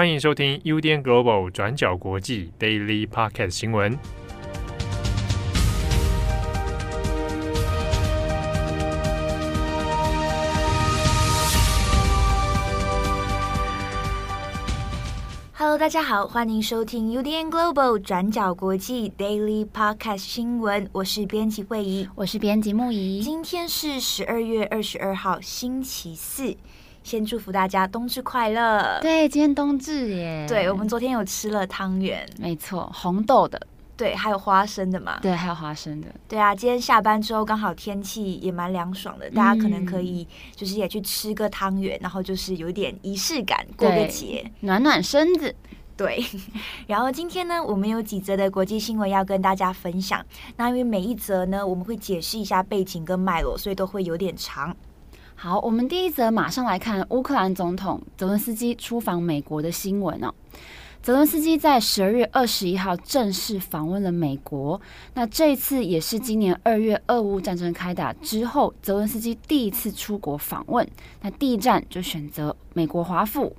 欢迎收听 UDN Global 转角国际 Daily Podcast 新闻。Hello，大家好，欢迎收听 UDN Global 转角国际 Daily Podcast 新闻。我是编辑惠仪，我是编辑木仪。今天是十二月二十二号，星期四。先祝福大家冬至快乐！对，今天冬至耶。对，我们昨天有吃了汤圆，没错，红豆的。对，还有花生的嘛？对，还有花生的。对啊，今天下班之后刚好天气也蛮凉爽的，大家可能可以就是也去吃个汤圆，然后就是有点仪式感，过个节，暖暖身子。对。然后今天呢，我们有几则的国际新闻要跟大家分享。那因为每一则呢，我们会解释一下背景跟脉络，所以都会有点长。好，我们第一则马上来看乌克兰总统泽伦斯基出访美国的新闻哦。泽伦斯基在十二月二十一号正式访问了美国，那这一次也是今年二月俄乌战争开打之后，泽伦斯基第一次出国访问。那第一站就选择美国华府。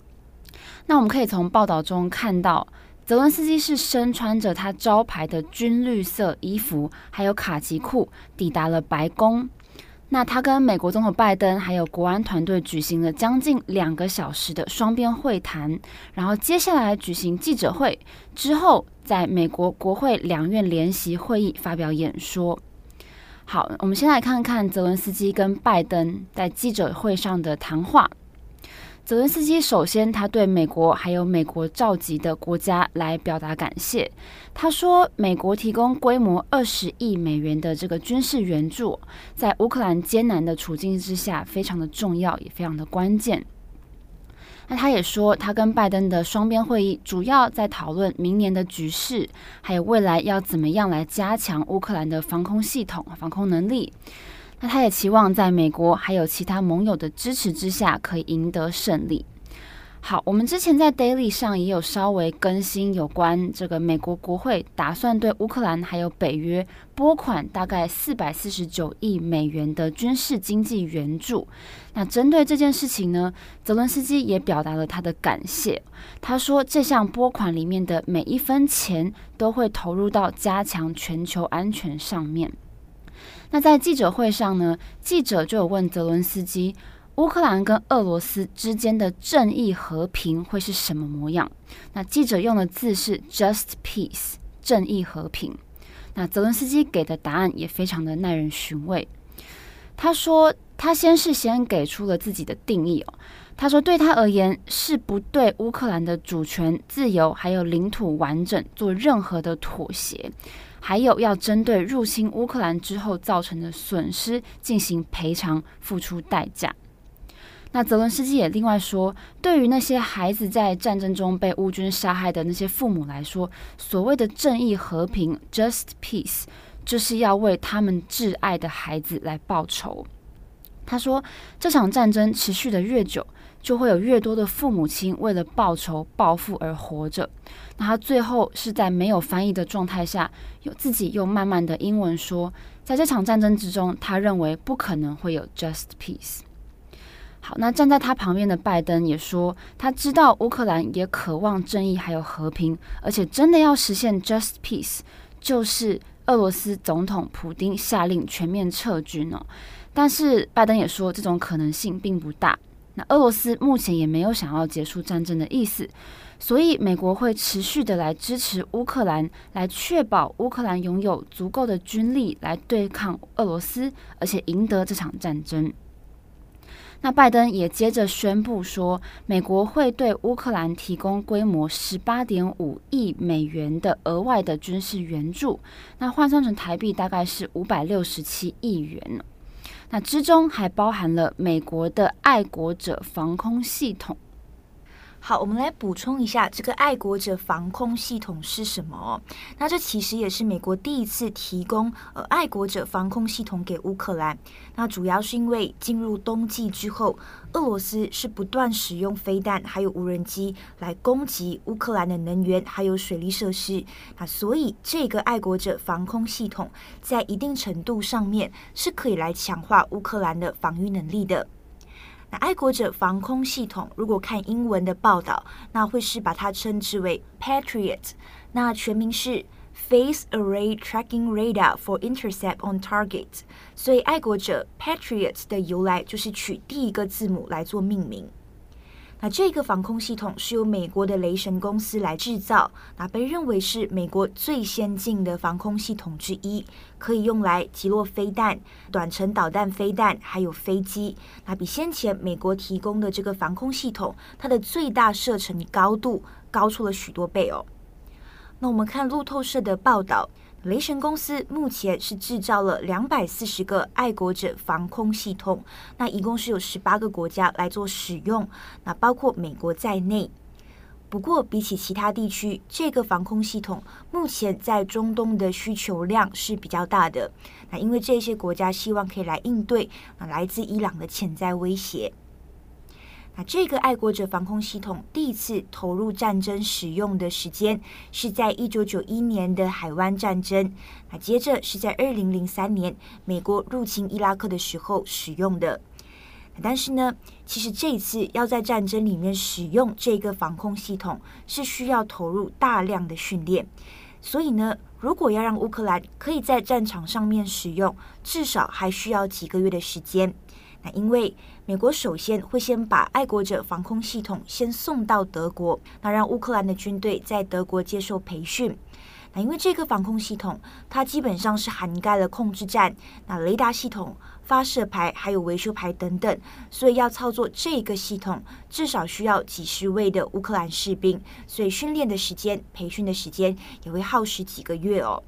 那我们可以从报道中看到，泽伦斯基是身穿着他招牌的军绿色衣服，还有卡其裤，抵达了白宫。那他跟美国总统拜登还有国安团队举行了将近两个小时的双边会谈，然后接下来举行记者会之后，在美国国会两院联席会议发表演说。好，我们先来看看泽伦斯基跟拜登在记者会上的谈话。泽伦斯基首先，他对美国还有美国召集的国家来表达感谢。他说，美国提供规模二十亿美元的这个军事援助，在乌克兰艰难的处境之下，非常的重要，也非常的关键。那他也说，他跟拜登的双边会议主要在讨论明年的局势，还有未来要怎么样来加强乌克兰的防空系统、防空能力。那他也期望在美国还有其他盟友的支持之下，可以赢得胜利。好，我们之前在 Daily 上也有稍微更新有关这个美国国会打算对乌克兰还有北约拨款大概四百四十九亿美元的军事经济援助。那针对这件事情呢，泽伦斯基也表达了他的感谢。他说，这项拨款里面的每一分钱都会投入到加强全球安全上面。那在记者会上呢，记者就有问泽伦斯基，乌克兰跟俄罗斯之间的正义和平会是什么模样？那记者用的字是 “just peace”，正义和平。那泽伦斯基给的答案也非常的耐人寻味。他说，他先是先给出了自己的定义哦。他说，对他而言，是不对乌克兰的主权、自由还有领土完整做任何的妥协。还有要针对入侵乌克兰之后造成的损失进行赔偿，付出代价。那泽伦斯基也另外说，对于那些孩子在战争中被乌军杀害的那些父母来说，所谓的正义和平 （just peace） 就是要为他们挚爱的孩子来报仇。他说，这场战争持续的越久，就会有越多的父母亲为了报仇报复而活着。那他最后是在没有翻译的状态下，有自己又慢慢的英文说，在这场战争之中，他认为不可能会有 just peace。好，那站在他旁边的拜登也说，他知道乌克兰也渴望正义还有和平，而且真的要实现 just peace，就是俄罗斯总统普丁下令全面撤军哦。但是拜登也说，这种可能性并不大。那俄罗斯目前也没有想要结束战争的意思，所以美国会持续的来支持乌克兰，来确保乌克兰拥有足够的军力来对抗俄罗斯，而且赢得这场战争。那拜登也接着宣布说，美国会对乌克兰提供规模十八点五亿美元的额外的军事援助，那换算成台币大概是五百六十七亿元。那之中还包含了美国的爱国者防空系统。好，我们来补充一下，这个爱国者防空系统是什么？那这其实也是美国第一次提供呃爱国者防空系统给乌克兰。那主要是因为进入冬季之后，俄罗斯是不断使用飞弹还有无人机来攻击乌克兰的能源还有水利设施。那所以这个爱国者防空系统在一定程度上面是可以来强化乌克兰的防御能力的。那爱国者防空系统，如果看英文的报道，那会是把它称之为 Patriot，那全名是 Face Array Tracking Radar for Intercept on Target。所以爱国者 Patriot 的由来就是取第一个字母来做命名。那这个防空系统是由美国的雷神公司来制造，那被认为是美国最先进的防空系统之一，可以用来击落飞弹、短程导弹飞弹，还有飞机。那比先前美国提供的这个防空系统，它的最大射程高度高出了许多倍哦。那我们看路透社的报道。雷神公司目前是制造了两百四十个爱国者防空系统，那一共是有十八个国家来做使用，那包括美国在内。不过，比起其他地区，这个防空系统目前在中东的需求量是比较大的。那因为这些国家希望可以来应对那来自伊朗的潜在威胁。那这个爱国者防空系统第一次投入战争使用的时间是在一九九一年的海湾战争，那接着是在二零零三年美国入侵伊拉克的时候使用的。但是呢，其实这一次要在战争里面使用这个防空系统是需要投入大量的训练，所以呢，如果要让乌克兰可以在战场上面使用，至少还需要几个月的时间。那因为美国首先会先把爱国者防空系统先送到德国，那让乌克兰的军队在德国接受培训。那因为这个防空系统它基本上是涵盖了控制站、那雷达系统、发射排还有维修排等等，所以要操作这个系统至少需要几十位的乌克兰士兵，所以训练的时间、培训的时间也会耗时几个月哦。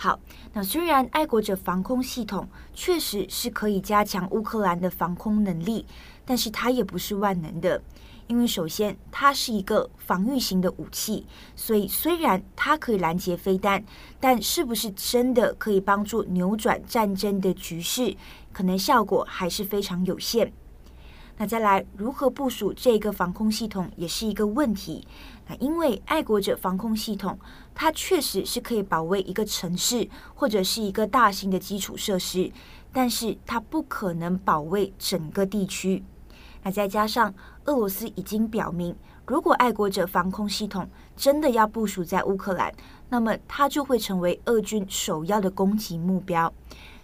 好，那虽然爱国者防空系统确实是可以加强乌克兰的防空能力，但是它也不是万能的，因为首先它是一个防御型的武器，所以虽然它可以拦截飞弹，但是不是真的可以帮助扭转战争的局势，可能效果还是非常有限。那再来，如何部署这个防空系统也是一个问题。那因为爱国者防空系统，它确实是可以保卫一个城市或者是一个大型的基础设施，但是它不可能保卫整个地区。那再加上俄罗斯已经表明，如果爱国者防空系统真的要部署在乌克兰，那么它就会成为俄军首要的攻击目标。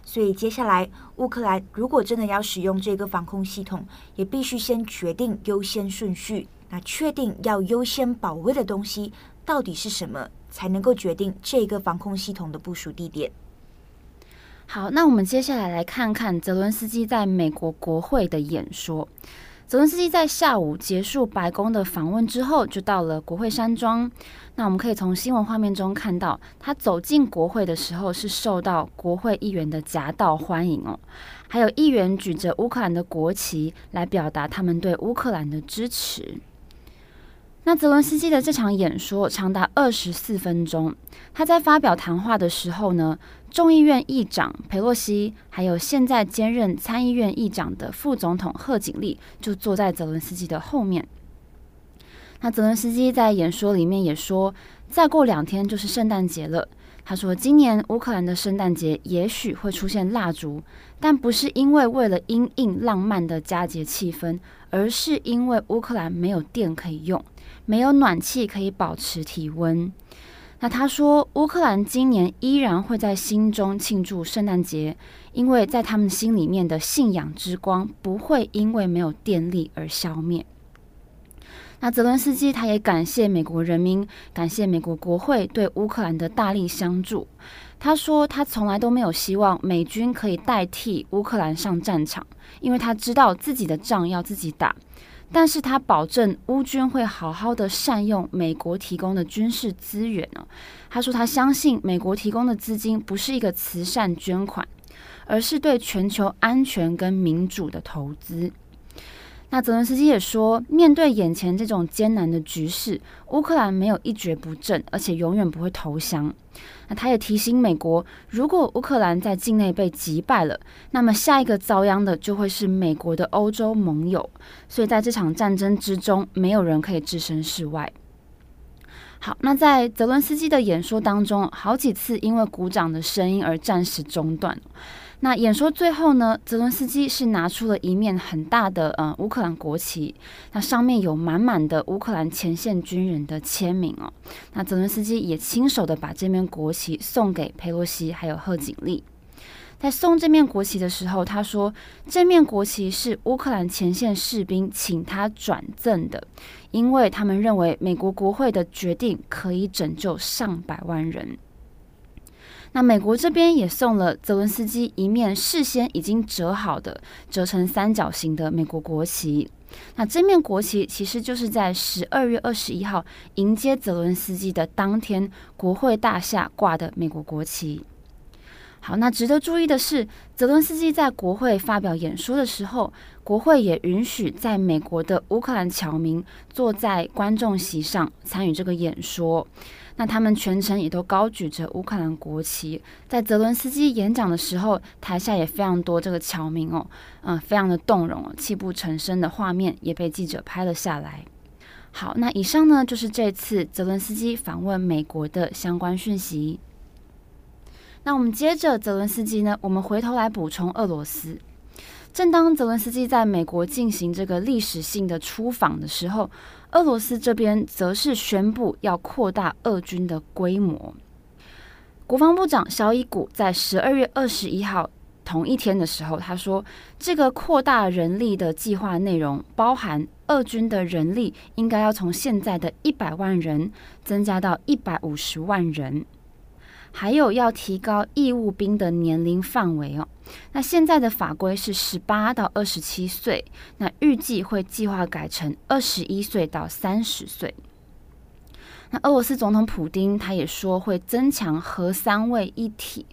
所以接下来，乌克兰如果真的要使用这个防空系统，也必须先决定优先顺序。那确定要优先保卫的东西到底是什么，才能够决定这个防空系统的部署地点。好，那我们接下来来看看泽伦斯基在美国国会的演说。泽伦斯基在下午结束白宫的访问之后，就到了国会山庄。那我们可以从新闻画面中看到，他走进国会的时候是受到国会议员的夹道欢迎哦，还有议员举着乌克兰的国旗来表达他们对乌克兰的支持。那泽伦斯基的这场演说长达二十四分钟，他在发表谈话的时候呢，众议院议长佩洛西，还有现在兼任参议院议长的副总统贺锦丽就坐在泽伦斯基的后面。那泽伦斯基在演说里面也说，再过两天就是圣诞节了。他说，今年乌克兰的圣诞节也许会出现蜡烛，但不是因为为了因应浪漫的佳节气氛，而是因为乌克兰没有电可以用，没有暖气可以保持体温。那他说，乌克兰今年依然会在心中庆祝圣诞节，因为在他们心里面的信仰之光不会因为没有电力而消灭。那泽伦斯基他也感谢美国人民，感谢美国国会对乌克兰的大力相助。他说，他从来都没有希望美军可以代替乌克兰上战场，因为他知道自己的仗要自己打。但是他保证乌军会好好的善用美国提供的军事资源呢。他说他相信美国提供的资金不是一个慈善捐款，而是对全球安全跟民主的投资。那泽伦斯基也说，面对眼前这种艰难的局势，乌克兰没有一蹶不振，而且永远不会投降。那他也提醒美国，如果乌克兰在境内被击败了，那么下一个遭殃的就会是美国的欧洲盟友。所以在这场战争之中，没有人可以置身事外。好，那在泽伦斯基的演说当中，好几次因为鼓掌的声音而暂时中断。那演说最后呢，泽伦斯基是拿出了一面很大的呃乌克兰国旗，那上面有满满的乌克兰前线军人的签名哦。那泽伦斯基也亲手的把这面国旗送给佩洛西还有贺锦丽。在送这面国旗的时候，他说这面国旗是乌克兰前线士兵请他转赠的，因为他们认为美国国会的决定可以拯救上百万人。那美国这边也送了泽伦斯基一面事先已经折好的折成三角形的美国国旗。那这面国旗其实就是在十二月二十一号迎接泽伦斯基的当天，国会大厦挂的美国国旗。好，那值得注意的是，泽伦斯基在国会发表演说的时候，国会也允许在美国的乌克兰侨民坐在观众席上参与这个演说。那他们全程也都高举着乌克兰国旗，在泽伦斯基演讲的时候，台下也非常多这个侨民哦，嗯，非常的动容，泣不成声的画面也被记者拍了下来。好，那以上呢就是这次泽伦斯基访问美国的相关讯息。那我们接着泽伦斯基呢，我们回头来补充俄罗斯。正当泽伦斯基在美国进行这个历史性的出访的时候，俄罗斯这边则是宣布要扩大俄军的规模。国防部长肖伊古在十二月二十一号同一天的时候，他说，这个扩大人力的计划内容包含俄军的人力应该要从现在的一百万人增加到一百五十万人。还有要提高义务兵的年龄范围哦。那现在的法规是十八到二十七岁，那预计会计划改成二十一岁到三十岁。那俄罗斯总统普丁他也说会增强核三位一体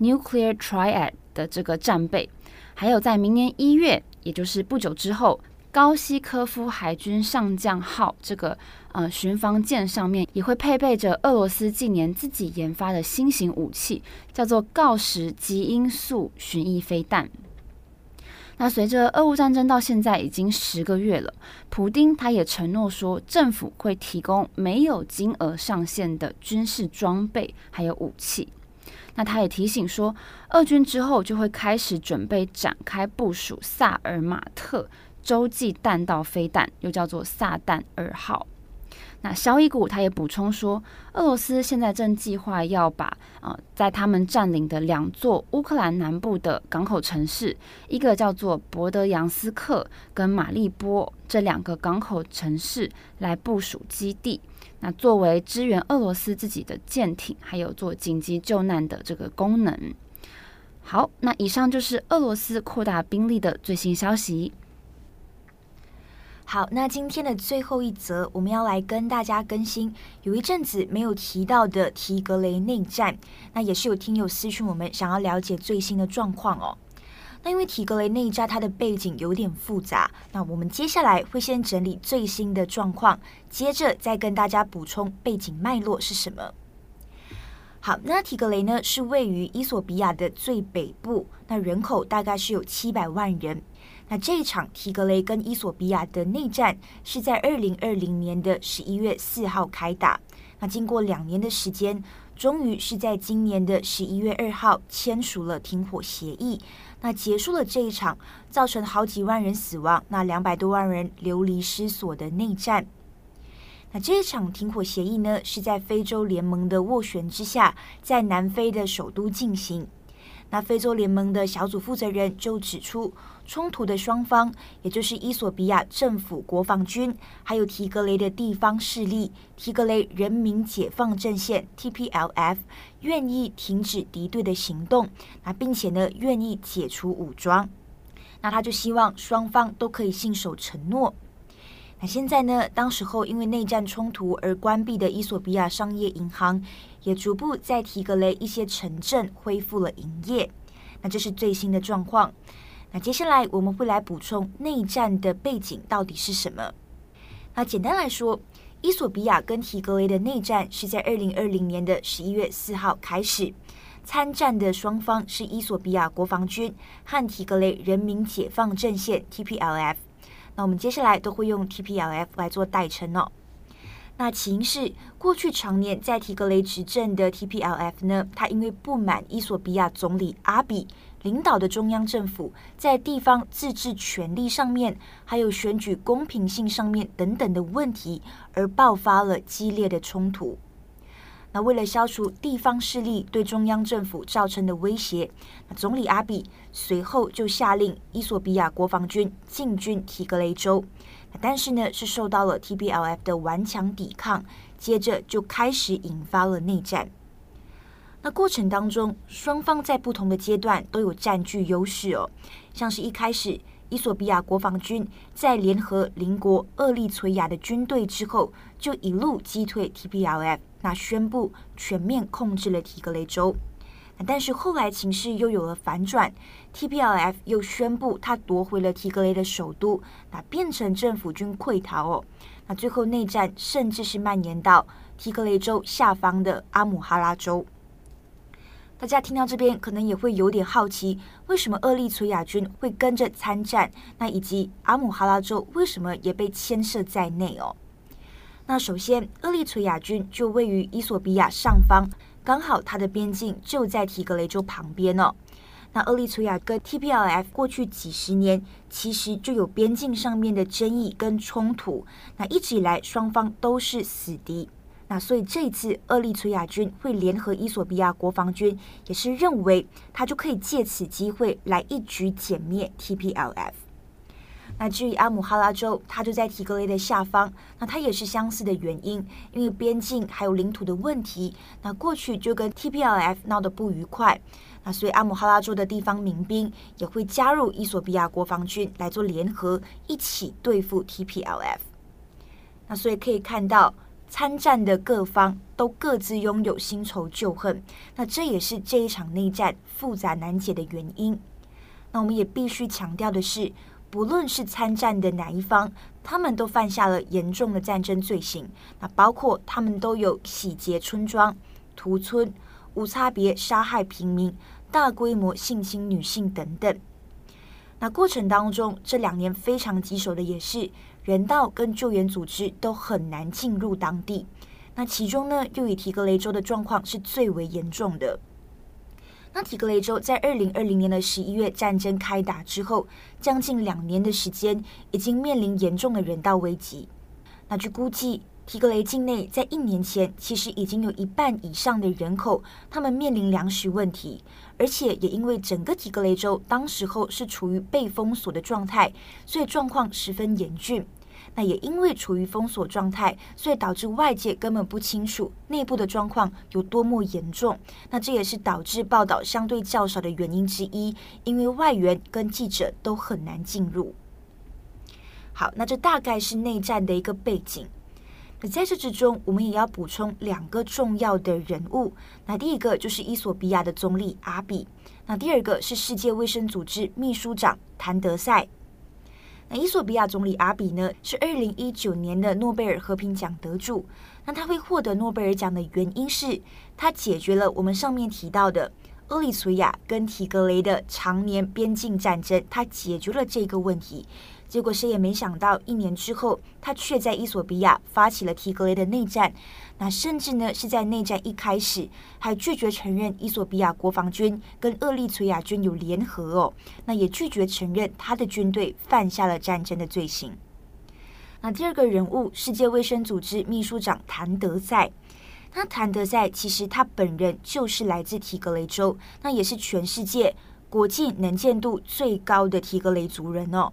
（Nuclear Triad） 的这个战备，还有在明年一月，也就是不久之后。高西科夫海军上将号这个呃巡防舰上面也会配备着俄罗斯近年自己研发的新型武器，叫做锆石极音速巡弋飞弹。那随着俄乌战争到现在已经十个月了，普丁他也承诺说，政府会提供没有金额上限的军事装备还有武器。那他也提醒说，俄军之后就会开始准备展开部署萨尔马特。洲际弹道飞弹又叫做萨旦二号。那肖伊古他也补充说，俄罗斯现在正计划要把啊、呃，在他们占领的两座乌克兰南部的港口城市，一个叫做博德扬斯克跟马利波这两个港口城市来部署基地，那作为支援俄罗斯自己的舰艇，还有做紧急救难的这个功能。好，那以上就是俄罗斯扩大兵力的最新消息。好，那今天的最后一则，我们要来跟大家更新，有一阵子没有提到的提格雷内战，那也是有听友私讯我们，想要了解最新的状况哦。那因为提格雷内战它的背景有点复杂，那我们接下来会先整理最新的状况，接着再跟大家补充背景脉络是什么。好，那提格雷呢是位于伊索比亚的最北部，那人口大概是有七百万人。那这一场提格雷跟伊索比亚的内战是在二零二零年的十一月四号开打。那经过两年的时间，终于是在今年的十一月二号签署了停火协议。那结束了这一场造成好几万人死亡、那两百多万人流离失所的内战。那这一场停火协议呢，是在非洲联盟的斡旋之下，在南非的首都进行。那非洲联盟的小组负责人就指出，冲突的双方，也就是伊索比亚政府国防军，还有提格雷的地方势力提格雷人民解放阵线 （TPLF），愿意停止敌对的行动，那并且呢，愿意解除武装。那他就希望双方都可以信守承诺。那现在呢，当时候因为内战冲突而关闭的伊索比亚商业银行。也逐步在提格雷一些城镇恢复了营业，那这是最新的状况。那接下来我们会来补充内战的背景到底是什么？那简单来说，伊索比亚跟提格雷的内战是在二零二零年的十一月四号开始，参战的双方是伊索比亚国防军和提格雷人民解放阵线 （TPLF）。那我们接下来都会用 TPLF 来做代称哦。那起因是过去常年在提格雷执政的 TPLF 呢，他因为不满伊索比亚总理阿比领导的中央政府在地方自治权力上面，还有选举公平性上面等等的问题，而爆发了激烈的冲突。那为了消除地方势力对中央政府造成的威胁，那总理阿比随后就下令伊索比亚国防军进军提格雷州。但是呢，是受到了 TBLF 的顽强抵抗，接着就开始引发了内战。那过程当中，双方在不同的阶段都有占据优势哦。像是一开始，伊索比亚国防军在联合邻国厄立垂亚的军队之后，就一路击退 TPLF，那宣布全面控制了提格雷州。但是后来情势又有了反转，TPLF 又宣布他夺回了提格雷的首都，那变成政府军溃逃哦。那最后内战甚至是蔓延到提格雷州下方的阿姆哈拉州。大家听到这边，可能也会有点好奇，为什么厄立垂亚军会跟着参战？那以及阿姆哈拉州为什么也被牵涉在内哦？那首先，厄立垂亚军就位于伊索比亚上方，刚好它的边境就在提格雷州旁边哦。那厄立垂亚跟 TPLF 过去几十年其实就有边境上面的争议跟冲突，那一直以来双方都是死敌。那所以这一次，厄立垂亚军会联合伊索比亚国防军，也是认为他就可以借此机会来一举歼灭 TPLF。那至于阿姆哈拉州，它就在提格雷的下方，那它也是相似的原因，因为边境还有领土的问题，那过去就跟 TPLF 闹得不愉快，那所以阿姆哈拉州的地方民兵也会加入伊索比亚国防军来做联合，一起对付 TPLF。那所以可以看到。参战的各方都各自拥有新仇旧恨，那这也是这一场内战复杂难解的原因。那我们也必须强调的是，不论是参战的哪一方，他们都犯下了严重的战争罪行，那包括他们都有洗劫村庄、屠村、无差别杀害平民、大规模性侵女性等等。那过程当中，这两年非常棘手的也是。人道跟救援组织都很难进入当地，那其中呢，又以提格雷州的状况是最为严重的。那提格雷州在二零二零年的十一月战争开打之后，将近两年的时间，已经面临严重的人道危机。那据估计，提格雷境内在一年前，其实已经有一半以上的人口，他们面临粮食问题，而且也因为整个提格雷州当时候是处于被封锁的状态，所以状况十分严峻。那也因为处于封锁状态，所以导致外界根本不清楚内部的状况有多么严重。那这也是导致报道相对较少的原因之一，因为外援跟记者都很难进入。好，那这大概是内战的一个背景。那在这之中，我们也要补充两个重要的人物。那第一个就是伊索比亚的总理阿比，那第二个是世界卫生组织秘书长谭德赛。那伊索比亚总理阿比呢，是二零一九年的诺贝尔和平奖得主。那他会获得诺贝尔奖的原因是，他解决了我们上面提到的厄里垂亚跟提格雷的常年边境战争，他解决了这个问题。结果谁也没想到，一年之后，他却在伊索比亚发起了提格雷的内战。那甚至呢，是在内战一开始，还拒绝承认伊索比亚国防军跟厄立垂亚军有联合哦。那也拒绝承认他的军队犯下了战争的罪行。那第二个人物，世界卫生组织秘书长谭德赛。那谭德赛其实他本人就是来自提格雷州，那也是全世界国际能见度最高的提格雷族人哦。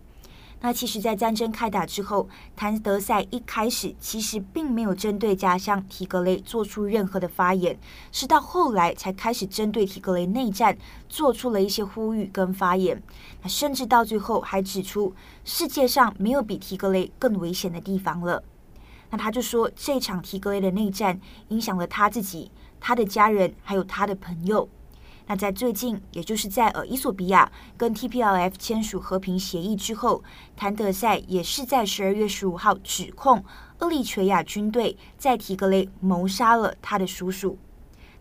那其实，在战争开打之后，谭德赛一开始其实并没有针对家乡提格雷做出任何的发言，是到后来才开始针对提格雷内战做出了一些呼吁跟发言。那甚至到最后还指出，世界上没有比提格雷更危险的地方了。那他就说，这场提格雷的内战影响了他自己、他的家人，还有他的朋友。那在最近，也就是在呃伊索比亚跟 TPLF 签署和平协议之后，谭德赛也是在十二月十五号指控厄立垂亚军队在提格雷谋杀了他的叔叔。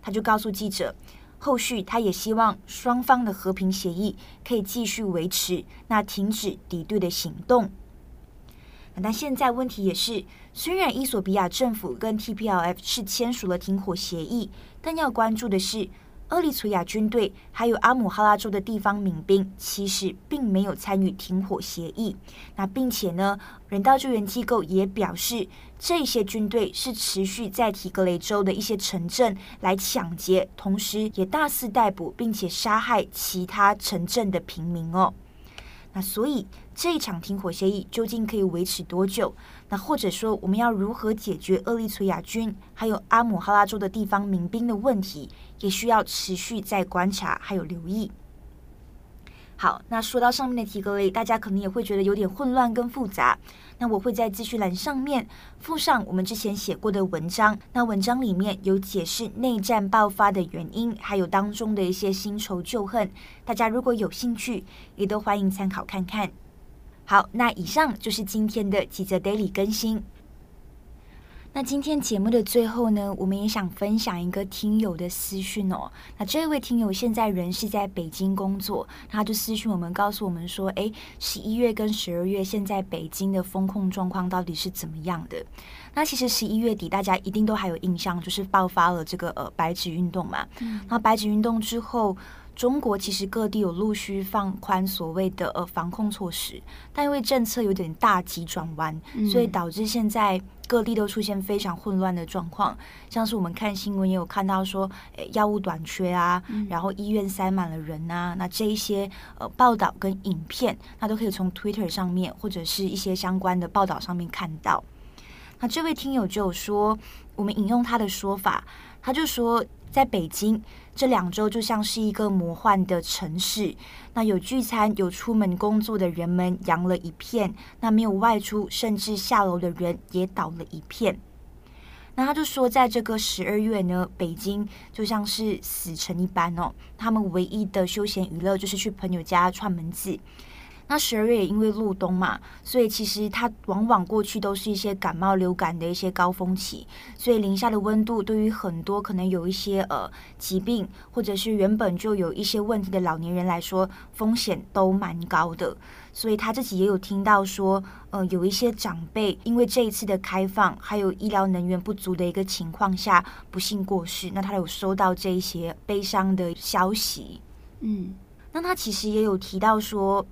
他就告诉记者，后续他也希望双方的和平协议可以继续维持，那停止敌对的行动。但现在问题也是，虽然伊索比亚政府跟 TPLF 是签署了停火协议，但要关注的是。厄立垂亚军队还有阿姆哈拉州的地方民兵其实并没有参与停火协议。那并且呢，人道救援机构也表示，这些军队是持续在提格雷州的一些城镇来抢劫，同时也大肆逮捕并且杀害其他城镇的平民哦。那所以这一场停火协议究竟可以维持多久？那或者说我们要如何解决厄立崔亚军还有阿姆哈拉州的地方民兵的问题，也需要持续在观察还有留意。好，那说到上面的提格雷，大家可能也会觉得有点混乱跟复杂。那我会在资讯栏上面附上我们之前写过的文章，那文章里面有解释内战爆发的原因，还有当中的一些新仇旧恨。大家如果有兴趣，也都欢迎参考看看。好，那以上就是今天的几则 Daily 更新。那今天节目的最后呢，我们也想分享一个听友的私讯哦。那这位听友现在人是在北京工作，他就私讯我们，告诉我们说，诶，十一月跟十二月现在北京的风控状况到底是怎么样的？那其实十一月底大家一定都还有印象，就是爆发了这个呃白纸运动嘛。嗯。那白纸运动之后。中国其实各地有陆续放宽所谓的呃防控措施，但因为政策有点大急转弯，嗯、所以导致现在各地都出现非常混乱的状况。像是我们看新闻也有看到说，诶药物短缺啊，嗯、然后医院塞满了人啊，那这一些呃报道跟影片，那都可以从 Twitter 上面或者是一些相关的报道上面看到。那这位听友就有说，我们引用他的说法，他就说。在北京这两周就像是一个魔幻的城市，那有聚餐、有出门工作的人们扬了一片，那没有外出甚至下楼的人也倒了一片。那他就说，在这个十二月呢，北京就像是死城一般哦，他们唯一的休闲娱乐就是去朋友家串门子。那十二月也因为入冬嘛，所以其实它往往过去都是一些感冒、流感的一些高峰期，所以零下的温度对于很多可能有一些呃疾病或者是原本就有一些问题的老年人来说，风险都蛮高的。所以他自己也有听到说，呃，有一些长辈因为这一次的开放还有医疗能源不足的一个情况下，不幸过世。那他有收到这一些悲伤的消息，嗯，那他其实也有提到说。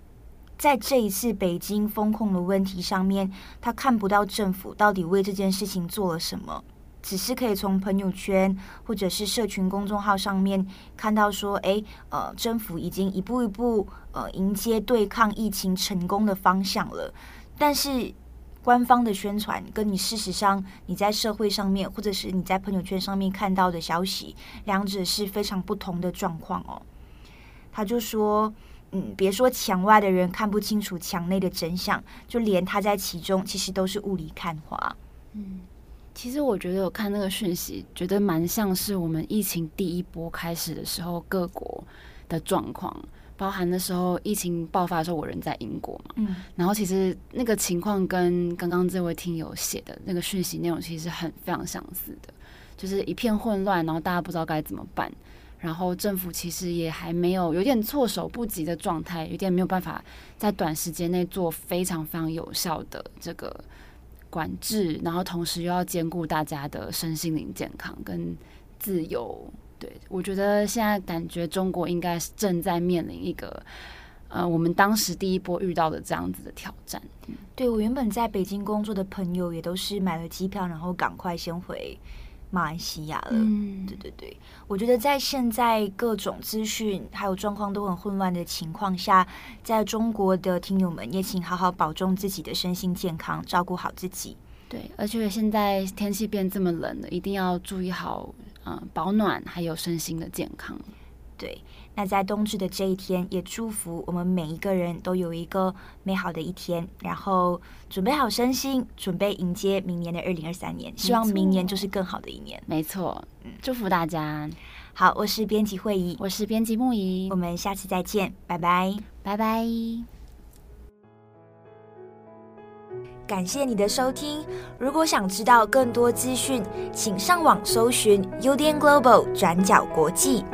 在这一次北京封控的问题上面，他看不到政府到底为这件事情做了什么，只是可以从朋友圈或者是社群公众号上面看到说，诶，呃，政府已经一步一步呃迎接对抗疫情成功的方向了。但是官方的宣传跟你事实上你在社会上面或者是你在朋友圈上面看到的消息，两者是非常不同的状况哦。他就说。嗯，别说墙外的人看不清楚墙内的真相，就连他在其中，其实都是雾里看花。嗯，其实我觉得我看那个讯息，觉得蛮像是我们疫情第一波开始的时候各国的状况，包含的时候疫情爆发的时候，我人在英国嘛，嗯，然后其实那个情况跟刚刚这位听友写的那个讯息内容其实很非常相似的，就是一片混乱，然后大家不知道该怎么办。然后政府其实也还没有，有点措手不及的状态，有点没有办法在短时间内做非常非常有效的这个管制，然后同时又要兼顾大家的身心灵健康跟自由。对，我觉得现在感觉中国应该是正在面临一个，呃，我们当时第一波遇到的这样子的挑战。对，我原本在北京工作的朋友也都是买了机票，然后赶快先回。马来西亚了，嗯，对对对，我觉得在现在各种资讯还有状况都很混乱的情况下，在中国的听友们也请好好保重自己的身心健康，照顾好自己。对，而且现在天气变这么冷了，一定要注意好，嗯，保暖还有身心的健康。对。那在冬至的这一天，也祝福我们每一个人都有一个美好的一天，然后准备好身心，准备迎接明年的二零二三年。希望明年就是更好的一年。没错，嗯，祝福大家。好，我是编辑会议，我是编辑木仪，我们下次再见，拜拜，拜拜。感谢你的收听。如果想知道更多资讯，请上网搜寻 UDN Global 转角国际。